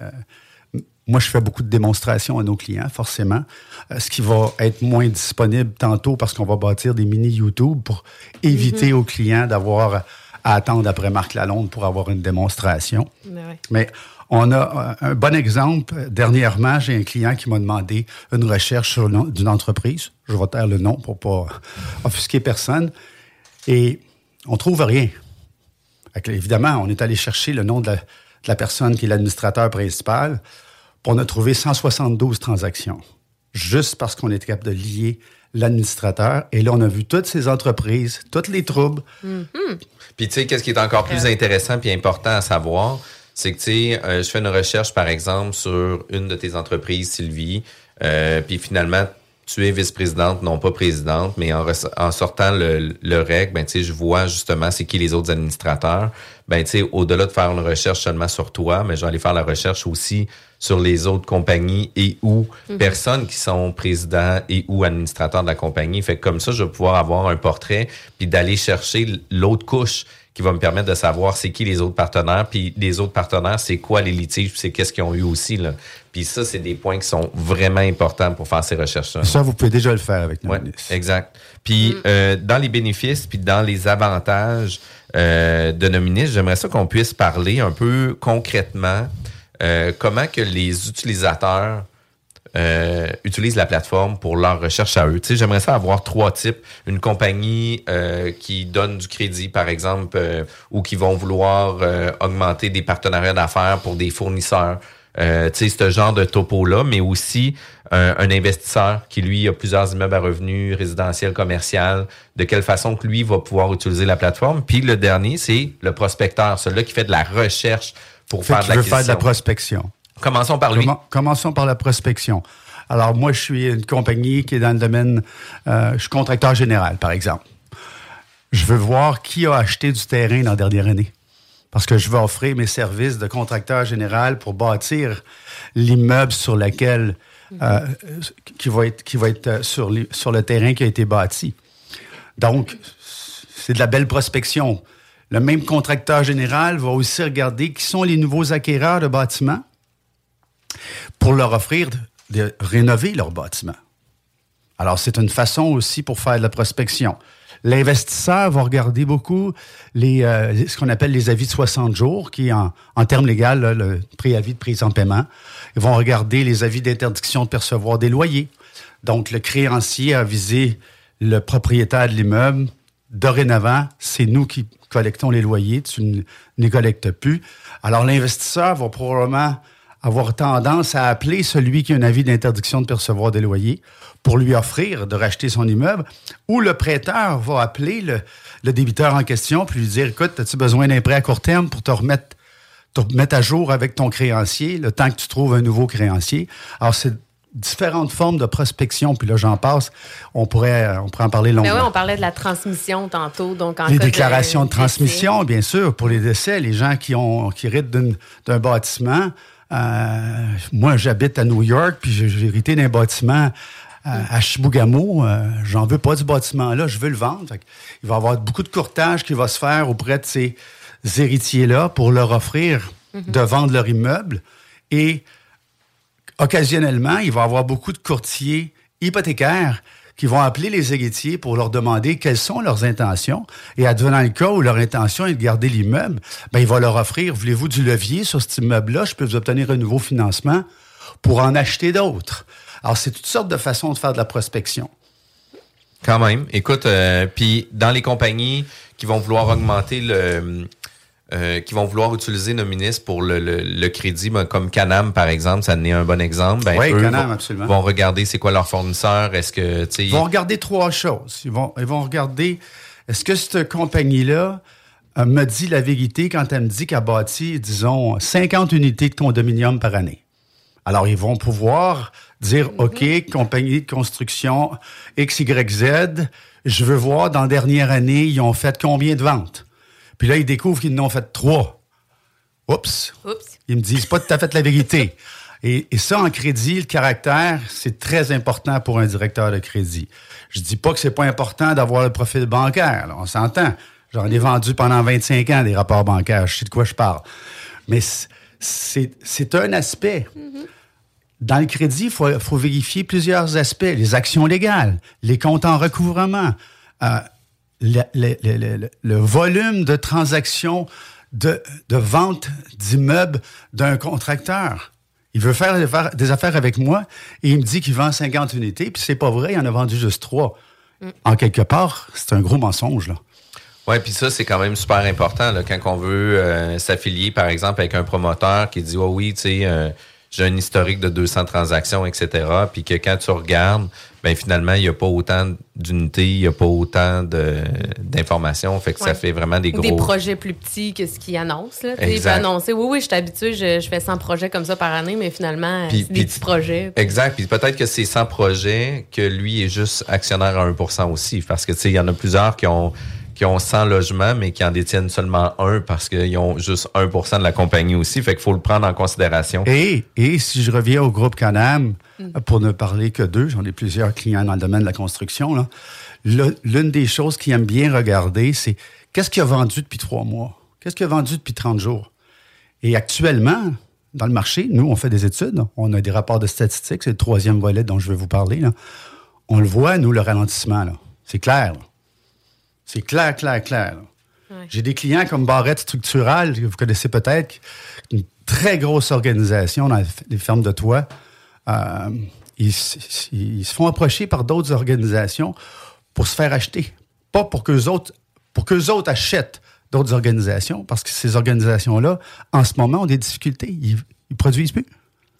moi, je fais beaucoup de démonstrations à nos clients, forcément. Euh, ce qui va être moins disponible tantôt parce qu'on va bâtir des mini YouTube pour éviter aux clients d'avoir à attendre après Marc Lalonde pour avoir une démonstration. Mais ouais. Mais on a un bon exemple. Dernièrement, j'ai un client qui m'a demandé une recherche sur le nom d'une entreprise. Je vais taire le nom pour pas offusquer personne. Et on trouve rien. Fait que, évidemment, on est allé chercher le nom de la, de la personne qui est l'administrateur principal. Puis on a trouvé 172 transactions. Juste parce qu'on était capable de lier l'administrateur. Et là, on a vu toutes ces entreprises, tous les troubles. Puis tu sais, qu'est-ce qui est encore plus intéressant puis important à savoir, c'est que tu sais, euh, je fais une recherche par exemple sur une de tes entreprises, Sylvie, euh, puis finalement tu es vice-présidente, non pas présidente, mais en, sortant le, le rec, ben tu sais, je vois justement c'est qui les autres administrateurs. Ben tu sais, au-delà de faire une recherche seulement sur toi, mais je vais aller faire la recherche aussi sur les autres compagnies et ou Mhm. personnes qui sont présidents et ou administrateurs de la compagnie. Fait que comme ça, je vais pouvoir avoir un portrait puis d'aller chercher l'autre couche qui va me permettre de savoir c'est qui les autres partenaires, puis les autres partenaires, c'est quoi les litiges, puis c'est qu'est-ce qu'ils ont eu aussi. Là. Puis ça, c'est des points qui sont vraiment importants pour faire ces recherches-là. Ça, vous pouvez déjà le faire avec nous. Ouais, exact. Puis euh, dans les bénéfices, puis dans les avantages euh, de Nominis, j'aimerais ça qu'on puisse parler un peu concrètement euh, comment que les utilisateurs euh, utilisent la plateforme pour leur recherche à eux. Tu sais, j'aimerais ça avoir trois types. Une compagnie euh, qui donne du crédit, par exemple, euh, ou qui vont vouloir euh, augmenter des partenariats d'affaires pour des fournisseurs. Euh, tu sais, ce genre de topo-là, mais aussi un, un investisseur qui, lui, a plusieurs immeubles à revenus, résidentiels, commercial, de quelle façon que lui va pouvoir utiliser la plateforme? Puis le dernier, c'est le prospecteur, celui qui fait de la recherche pour Fait faire de veut faire de la prospection. Commençons par lui. Commen- Commençons par la prospection. Alors, moi, je suis une compagnie qui est dans le domaine, euh, je suis contracteur général, par exemple. Je veux voir qui a acheté du terrain dans la dernière année. Parce que je veux offrir mes services de contracteur général pour bâtir l'immeuble sur lequel, euh, qui va être, qui va être euh, sur, sur le terrain qui a été bâti. Donc, c'est de la belle prospection. Le même contracteur général va aussi regarder qui sont les nouveaux acquéreurs de bâtiments pour leur offrir de, rénover leur bâtiment. Alors, c'est une façon aussi pour faire de la prospection. L'investisseur va regarder beaucoup euh, ce qu'on appelle les avis de 60 jours, qui en, en termes légaux le préavis de prise en paiement. Ils vont regarder les avis d'interdiction de percevoir des loyers. Donc, le créancier a visé le propriétaire de l'immeuble. Dorénavant, c'est nous qui collectons les loyers, tu ne les collectes plus. Alors, l'investisseur va probablement avoir tendance à appeler celui qui a un avis d'interdiction de percevoir des loyers pour lui offrir de racheter son immeuble, ou le prêteur va appeler le, le débiteur en question puis lui dire, écoute, as-tu besoin d'un prêt à court terme pour te remettre, te remettre à jour avec ton créancier, le temps que tu trouves un nouveau créancier? Alors, c'est différentes formes de prospection, puis là, j'en passe. On pourrait, on pourrait en parler longuement. Mais oui, on parlait de la transmission tantôt. Donc en les déclarations de, transmission, bien sûr, pour les décès, les gens qui ont qui héritent d'un bâtiment. Euh, moi, j'habite à New York, puis j'ai hérité d'un bâtiment euh, à Chibougamau. Euh, J'en veux pas du bâtiment-là, je veux le vendre. Il va y avoir beaucoup de courtage qui va se faire auprès de ces héritiers-là pour leur offrir Mhm. de vendre leur immeuble. Et occasionnellement, il va y avoir beaucoup de courtiers hypothécaires qui vont appeler les héritiers pour leur demander quelles sont leurs intentions. Et advenant le cas où leur intention est de garder l'immeuble, ben, il va leur offrir, voulez-vous du levier sur cet immeuble-là? Je peux vous obtenir un nouveau financement pour en acheter d'autres. Alors, c'est toutes sortes de façons de faire de la prospection. Quand même. Écoute, euh, puis dans les compagnies qui vont vouloir augmenter le. Euh, qui vont vouloir utiliser nos ministres pour le, le- le crédit, ben, comme Canam, par exemple, ça en est un bon exemple. Ben, Oui, eux Canam, vont, absolument. vont regarder c'est quoi leur fournisseur. Est-ce que, Ils vont regarder trois choses. Ils vont, ils vont regarder, est-ce que cette compagnie-là euh, me dit la vérité quand elle me dit qu'elle bâtit, disons, 50 unités de condominium par année? Alors, ils vont pouvoir dire, OK, compagnie de construction XYZ, je veux voir dans la dernière année, ils ont fait combien de ventes? Puis là, ils découvrent qu'ils en ont fait trois. Oups. Oups. Ils me disent pas tout à fait la vérité. Et, et ça, en crédit, le caractère, c'est très important pour un directeur de crédit. Je dis pas que c'est pas important d'avoir le profil bancaire. là, on s'entend. J'en ai vendu pendant 25 ans des rapports bancaires. Je sais de quoi je parle. Mais c'est un aspect. Dans le crédit, il faut, faut vérifier plusieurs aspects. Les actions légales, les comptes en recouvrement, euh, le, le- le- le- le- le volume de transactions de, de vente d'immeubles d'un contracteur. Il veut faire des affaires- avec moi et il me dit qu'il vend 50 unités, puis c'est pas vrai, il en a vendu juste trois. En quelque part, c'est un gros mensonge, là. Oui, puis ça, c'est quand même super important là, quand on veut euh, s'affilier, par exemple, avec un promoteur qui dit Oh oui, tu sais, euh, j'ai un historique de 200 transactions, etc. Puis que quand tu regardes, ben finalement, il n'y a pas autant d'unités, il n'y a pas autant de- d'informations. Fait que ça fait vraiment des gros. des projets plus petits que ce qu'ils annoncent. Là. Tu sais, Il peut Exact. annoncer, oui, oui, je suis habitué, je, je fais 100 projets comme ça par année, mais finalement, Puis- des puis- petits projets. Exact. Puis peut-être que c'est 100 projets, que lui est juste actionnaire à 1% aussi. Parce que, tu sais, il y en a plusieurs qui ont, qui ont 100 logements, mais qui en détiennent seulement un parce qu'ils ont juste 1% de la compagnie aussi. Fait qu'il faut le prendre en considération. Et, et si je reviens au groupe Canam, pour ne parler que d'eux, j'en ai plusieurs clients dans le domaine de la construction, l'une des choses qu'ils aiment bien regarder, c'est qu'est-ce qu'il a vendu depuis trois mois? Qu'est-ce qu'il a vendu depuis 30 jours? Et actuellement, dans le marché, nous, on fait des études, on a des rapports de statistiques, c'est le troisième volet dont je vais vous parler. là. On le voit, nous, le ralentissement. C'est clair. là. C'est clair, clair, clair. J'ai des clients comme Barrette Structural, que vous connaissez peut-être, une très grosse organisation dans les fermes de toit. Euh, ils, se font approcher par d'autres organisations pour se faire acheter. Pas pour qu'eux autres, pour qu'eux autres achètent d'autres organisations, parce que ces organisations-là, en ce moment, ont des difficultés. Ils, ils produisent plus.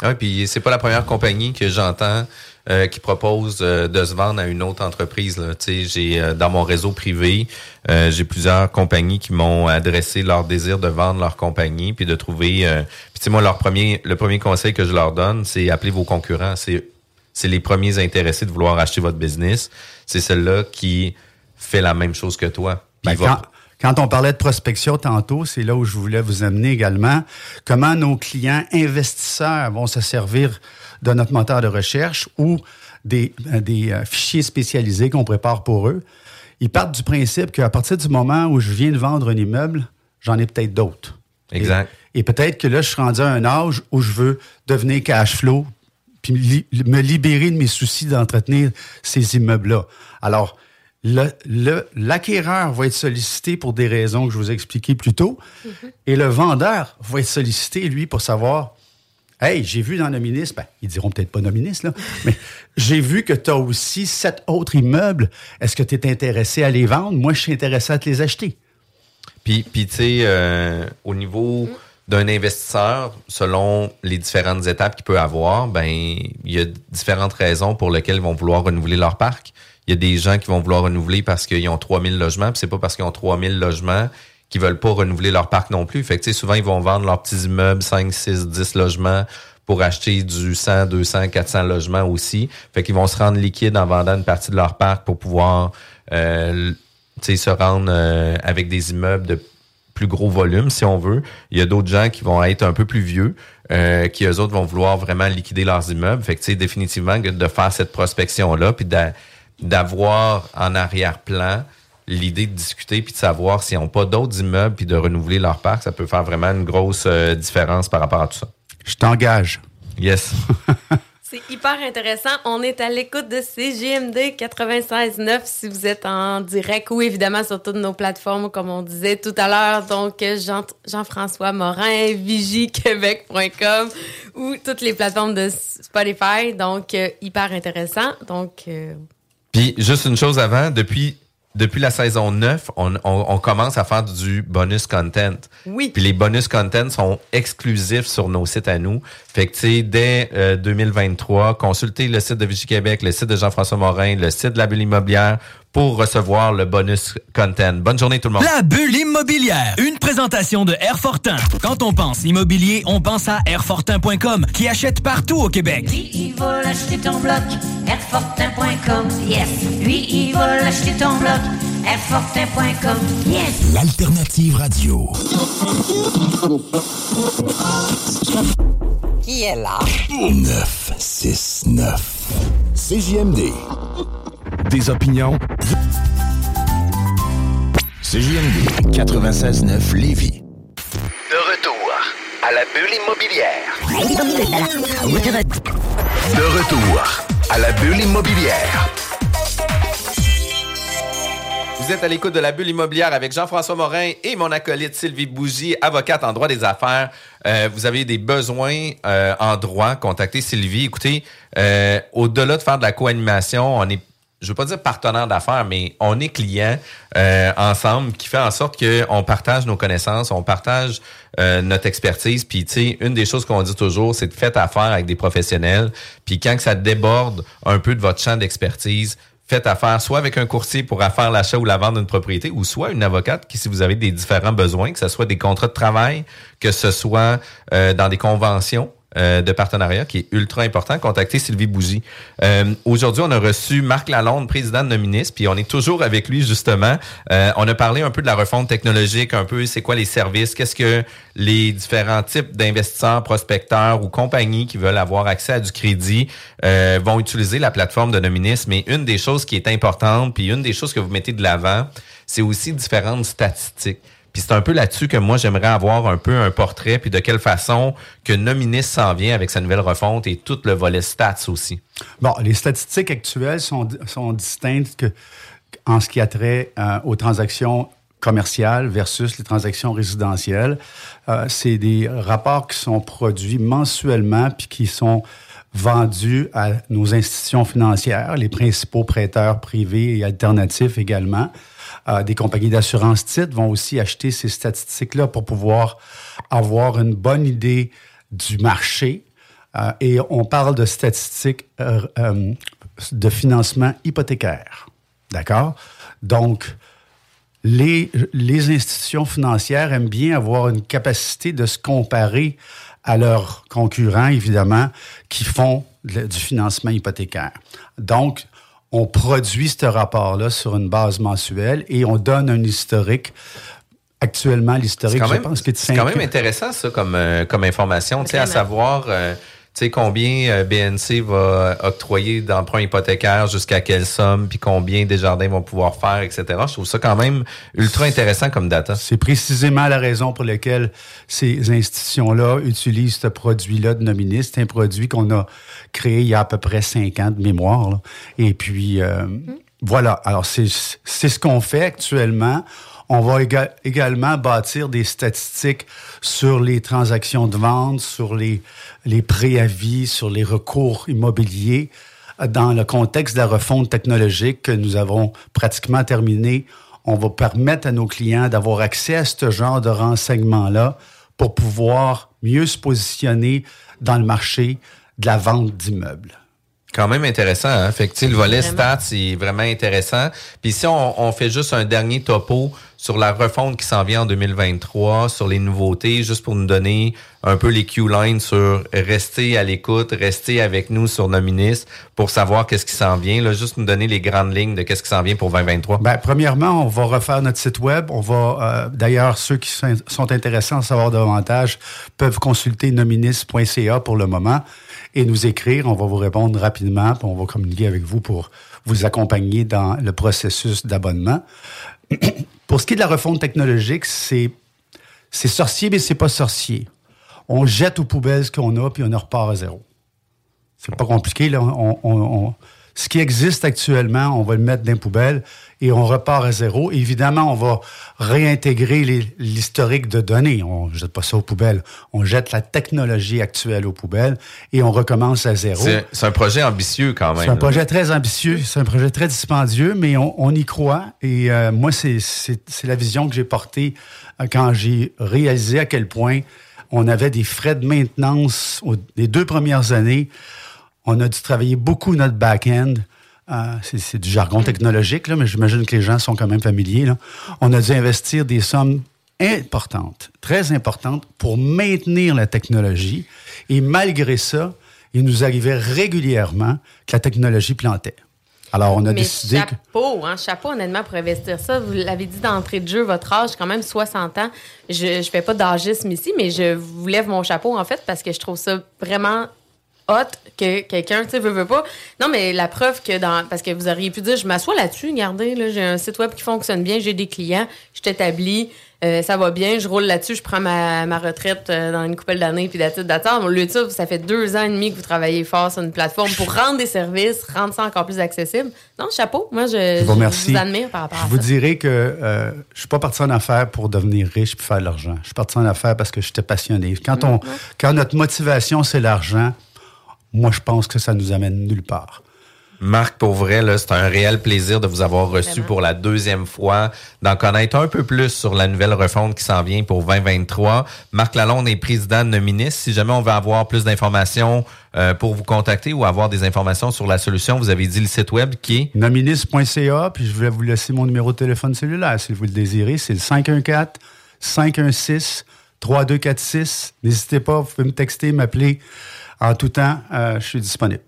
Oui, puis c'est pas la première compagnie que j'entends euh, qui propose euh, de se vendre à une autre entreprise. Là. J'ai euh, dans mon réseau privé, euh, j'ai plusieurs compagnies qui m'ont adressé leur désir de vendre leur compagnie, puis de trouver. euh, puis tu sais, moi, leur premier, le premier conseil que je leur donne, c'est appeler vos concurrents. C'est c'est les premiers intéressés de vouloir acheter votre business. C'est celle-là qui fait la même chose que toi. Ben, quand, quand on parlait de prospection tantôt, c'est là où je voulais vous amener également comment nos clients investisseurs vont se servir de notre moteur de recherche ou des, euh, des fichiers spécialisés qu'on prépare pour eux. Ils partent du principe qu'à partir du moment où je viens de vendre un immeuble, j'en ai peut-être d'autres. Exact. Et, et peut-être que là, je suis rendu à un âge où je veux devenir cash flow puis me li- me libérer de mes soucis d'entretenir ces immeubles-là. Alors, l'acquéreur va être sollicité pour des raisons que je vous ai expliquées plus tôt, et le vendeur va être sollicité, lui, pour savoir Hey, j'ai vu dans Nominis, ben, ils diront peut-être pas Nominis, là, mais j'ai vu que tu as aussi sept autres immeubles. Est-ce que tu es intéressé à les vendre? Moi, je suis intéressé à te les acheter. Puis, puis tu sais, euh, au niveau d'un investisseur, selon les différentes étapes qu'il peut avoir, ben il y a différentes raisons pour lesquelles ils vont vouloir renouveler leur parc. Il y a des gens qui vont vouloir renouveler parce qu'ils ont 3000 logements, puis c'est pas parce qu'ils ont 3000 logements qu'ils veulent pas renouveler leur parc non plus. Fait que, souvent, ils vont vendre leurs petits immeubles, 5, 6, 10 logements pour acheter du 100, 200, 400 logements aussi. Fait qu'ils vont se rendre liquide en vendant une partie de leur parc pour pouvoir euh, se rendre euh, avec des immeubles de plus gros volume, si on veut. Il y a d'autres gens qui vont être un peu plus vieux, euh, qui eux autres vont vouloir vraiment liquider leurs immeubles. Fait que, définitivement, de faire cette prospection-là, puis d'avoir en arrière-plan l'idée de discuter puis de savoir s'ils n'ont pas d'autres immeubles puis de renouveler leur parc, ça peut faire vraiment une grosse euh, différence par rapport à tout ça. Je t'engage. Yes. C'est hyper intéressant. On est à l'écoute de CGMD 96.9 si vous êtes en direct ou évidemment sur toutes nos plateformes, comme on disait tout à l'heure. Donc, Jean- Jean-François Morin, vigiequebec.com ou toutes les plateformes de Spotify. Donc, euh, hyper intéressant. Donc, euh, Puis juste une chose avant, depuis depuis la saison 9, on, on, on commence à faire du bonus content. Oui. Puis les bonus content sont exclusifs sur nos sites à nous. Fait que tu sais, dès euh, 2023, consultez le site de Vigie Québec, le site de Jean-François Morin, le site de la Bulle Immobilière pour recevoir le bonus content. Bonne journée tout le monde. La bulle immobilière, une présentation de Airfortin. Quand on pense immobilier, on pense à Airfortin.com qui achète partout au Québec. Lui, il va l'acheter ton bloc, Airfortin.com, yes. Lui, il va l'acheter ton bloc, Airfortin.com, yes. L'alternative radio. Qui est là? 969. CJMD. Des opinions. CJMD 96.9 Lévis. De retour à la bulle immobilière. De retour à la bulle immobilière. Vous êtes à l'écoute de la bulle immobilière avec Jean-François Morin et mon acolyte Sylvie Bougie, avocate en droit des affaires. Euh, vous avez des besoins euh, en droit, contactez Sylvie. Écoutez, euh, au-delà de faire de la co-animation, on est je veux pas dire partenaire d'affaires, mais on est client euh, ensemble, qui fait en sorte qu'on partage nos connaissances, on partage euh, notre expertise. Puis, tu sais, une des choses qu'on dit toujours, c'est de faire affaire avec des professionnels. Puis, quand que ça déborde un peu de votre champ d'expertise, faites affaire soit avec un courtier pour faire l'achat ou la vente d'une propriété, ou soit une avocate qui, si vous avez des différents besoins, que ce soit des contrats de travail, que ce soit euh, dans des conventions, euh, de partenariat qui est ultra important, contactez Sylvie Bougie. Euh, Aujourd'hui, on a reçu Marc Lalonde, président de Nominis, puis on est toujours avec lui justement. Euh, on a parlé un peu de la refonte technologique, un peu c'est quoi les services, qu'est-ce que les différents types d'investisseurs, prospecteurs ou compagnies qui veulent avoir accès à du crédit vont utiliser la plateforme de Nominis. Mais une des choses qui est importante, puis une des choses que vous mettez de l'avant, c'est aussi différentes statistiques. Puis c'est un peu là-dessus que moi, j'aimerais avoir un peu un portrait, puis de quelle façon que Nominis s'en vient avec sa nouvelle refonte et tout le volet stats aussi. Bon, les statistiques actuelles sont, sont distinctes que, en ce qui a trait euh, aux transactions commerciales versus les transactions résidentielles. Euh, c'est des rapports qui sont produits mensuellement puis qui sont vendus à nos institutions financières, les principaux prêteurs privés et alternatifs également. Euh, des compagnies d'assurance titres vont aussi acheter ces statistiques-là pour pouvoir avoir une bonne idée du marché. Euh, et on parle de statistiques euh, de financement hypothécaire. D'accord? Donc, les, les institutions financières aiment bien avoir une capacité de se comparer à leurs concurrents, évidemment, qui font du financement hypothécaire. Donc, on produit ce rapport-là sur une base mensuelle et on donne un historique. Actuellement, l'historique, je pense que de c'est quand même intéressant, ça, comme, euh, comme information, tu sais, à savoir euh, sais, combien euh, BNC va octroyer d'emprunts hypothécaires, jusqu'à quelle somme, puis combien Desjardins vont pouvoir faire, etc. Je trouve ça quand même ultra intéressant comme data. C'est précisément la raison pour laquelle ces institutions-là utilisent ce produit-là de Nominis. C'est un produit qu'on a créé il y a à peu près cinq ans de mémoire. là. Et puis, euh, voilà. Alors, c'est c'est ce qu'on fait actuellement. On va éga- également bâtir des statistiques sur les transactions de vente, sur les, les préavis, sur les recours immobiliers euh, dans le contexte de la refonte technologique que nous avons pratiquement terminée on va permettre à nos clients d'avoir accès à ce genre de renseignements-là pour pouvoir mieux se positionner dans le marché de la vente d'immeubles. Quand même intéressant, hein? Fait que, tu sais, le volet stats, c'est vraiment intéressant. Puis si on, on fait juste un dernier topo sur la refonte qui s'en vient en 2023, sur les nouveautés, juste pour nous donner un peu les Q-lines sur rester à l'écoute, rester avec nous sur Nominis pour savoir qu'est-ce qui s'en vient. Là, juste nous donner les grandes lignes de qu'est-ce qui s'en vient pour 2023. Ben, premièrement, on va refaire notre site web. On va, euh, d'ailleurs, ceux qui sont, sont intéressés à en savoir davantage peuvent consulter nominis.ca pour le moment et nous écrire. On va vous répondre rapidement, puis on va communiquer avec vous pour vous accompagner dans le processus d'abonnement. pour ce qui est de la refonte technologique, c'est sorcier, mais c'est pas sorcier. On jette aux poubelles ce qu'on a, puis on repart à zéro. C'est pas compliqué, là. On- ce qui existe actuellement, on va le mettre dans les poubelles et on repart à zéro. Évidemment, on va réintégrer l'historique de données. On ne jette pas ça aux poubelles. On jette la technologie actuelle aux poubelles et on recommence à zéro. C'est un projet ambitieux quand même. C'est un projet très ambitieux, c'est un projet très dispendieux, mais on, on y croit. Et euh, moi, c'est- la vision que j'ai portée euh, quand j'ai réalisé à quel point on avait des frais de maintenance aux, les deux premières années. On a dû travailler beaucoup notre back-end. Euh, c'est- du jargon technologique, là, mais j'imagine que les gens sont quand même familiers. là. On a dû investir des sommes importantes, très importantes, pour maintenir la technologie. Et malgré ça, il nous arrivait régulièrement que la technologie plantait. Alors, on a Mais décidé que... chapeau, hein, chapeau honnêtement pour investir ça. Vous l'avez dit d'entrée de jeu, votre âge, quand même 60 ans. Je ne fais pas d'âgisme ici, mais je vous lève mon chapeau en fait parce que je trouve ça vraiment hot que quelqu'un, tu sais, veut, veut pas. Non, mais la preuve que dans. Parce que vous auriez pu dire, je m'assois là-dessus, regardez, là, j'ai un site web qui fonctionne bien, j'ai des clients, je t'établis, euh, ça va bien, je roule là-dessus, je prends ma, ma retraite euh, dans une couple d'années, puis d'attitude d'attente. Au lieu de ça, fait deux ans et demi que vous travaillez fort sur une plateforme pour rendre des services, rendre ça encore plus accessible. Non, chapeau. Moi, je, Je vous remercie. vous admire par rapport Je à vous ça. dirais que euh, je suis pas parti en affaires pour devenir riche puis faire de l'argent. Je suis parti en affaires parce que j'étais passionné. Quand, on, quand notre motivation, c'est l'argent, moi, je pense que ça nous amène nulle part. Marc, pour vrai, c'est un réel plaisir de vous avoir reçu Vraiment. pour la deuxième fois, d'en connaître un peu plus sur la nouvelle refonte qui s'en vient pour 2023. Marc Lalonde est président de Nominis. Si jamais on veut avoir plus d'informations euh, pour vous contacter ou avoir des informations sur la solution, vous avez dit le site web qui est? Nominis.ca, puis je vais vous laisser mon numéro de téléphone cellulaire si vous le désirez. C'est le 514-516-3246. N'hésitez pas, vous pouvez me texter, m'appeler en tout temps. Euh, je suis disponible.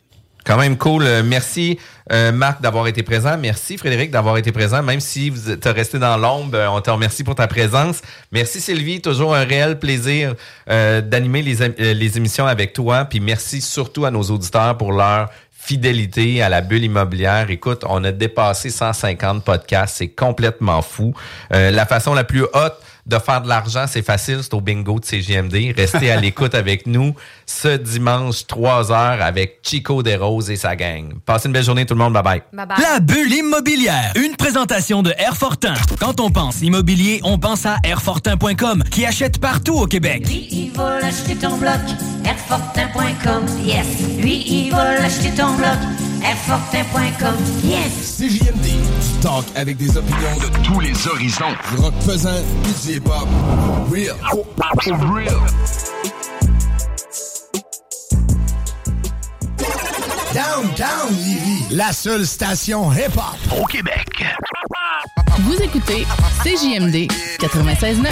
Quand même cool. Euh, Merci, euh, Marc, d'avoir été présent. Merci, Frédéric, d'avoir été présent. Même si vous êtes resté dans l'ombre, on te remercie pour ta présence. Merci, Sylvie. Toujours un réel plaisir d'animer les, les émissions avec toi. Puis merci surtout à nos auditeurs pour leur fidélité à la bulle immobilière. Écoute, on a dépassé 150 podcasts. C'est complètement fou. La façon la plus haute de faire de l'argent, c'est facile, c'est au bingo de CGMD. Restez à l'écoute avec nous ce dimanche 3 heures avec Chico Desroses et sa gang. Passez une belle journée tout le monde. Bye bye. La bulle immobilière, une présentation de Airfortin. Quand on pense immobilier, on pense à Airfortin.com qui achète partout au Québec. Lui, il va l'acheter ton bloc. Airfortin.com, yes. Lui, il va l'acheter ton bloc. Airfortin.com, yes. CJMD, du talk avec des opinions de tous les horizons. Du rock pesant, du hip-hop. Real. Real. Downtown Livy, la seule station hip-hop au Québec. Vous écoutez CJMD 96.9.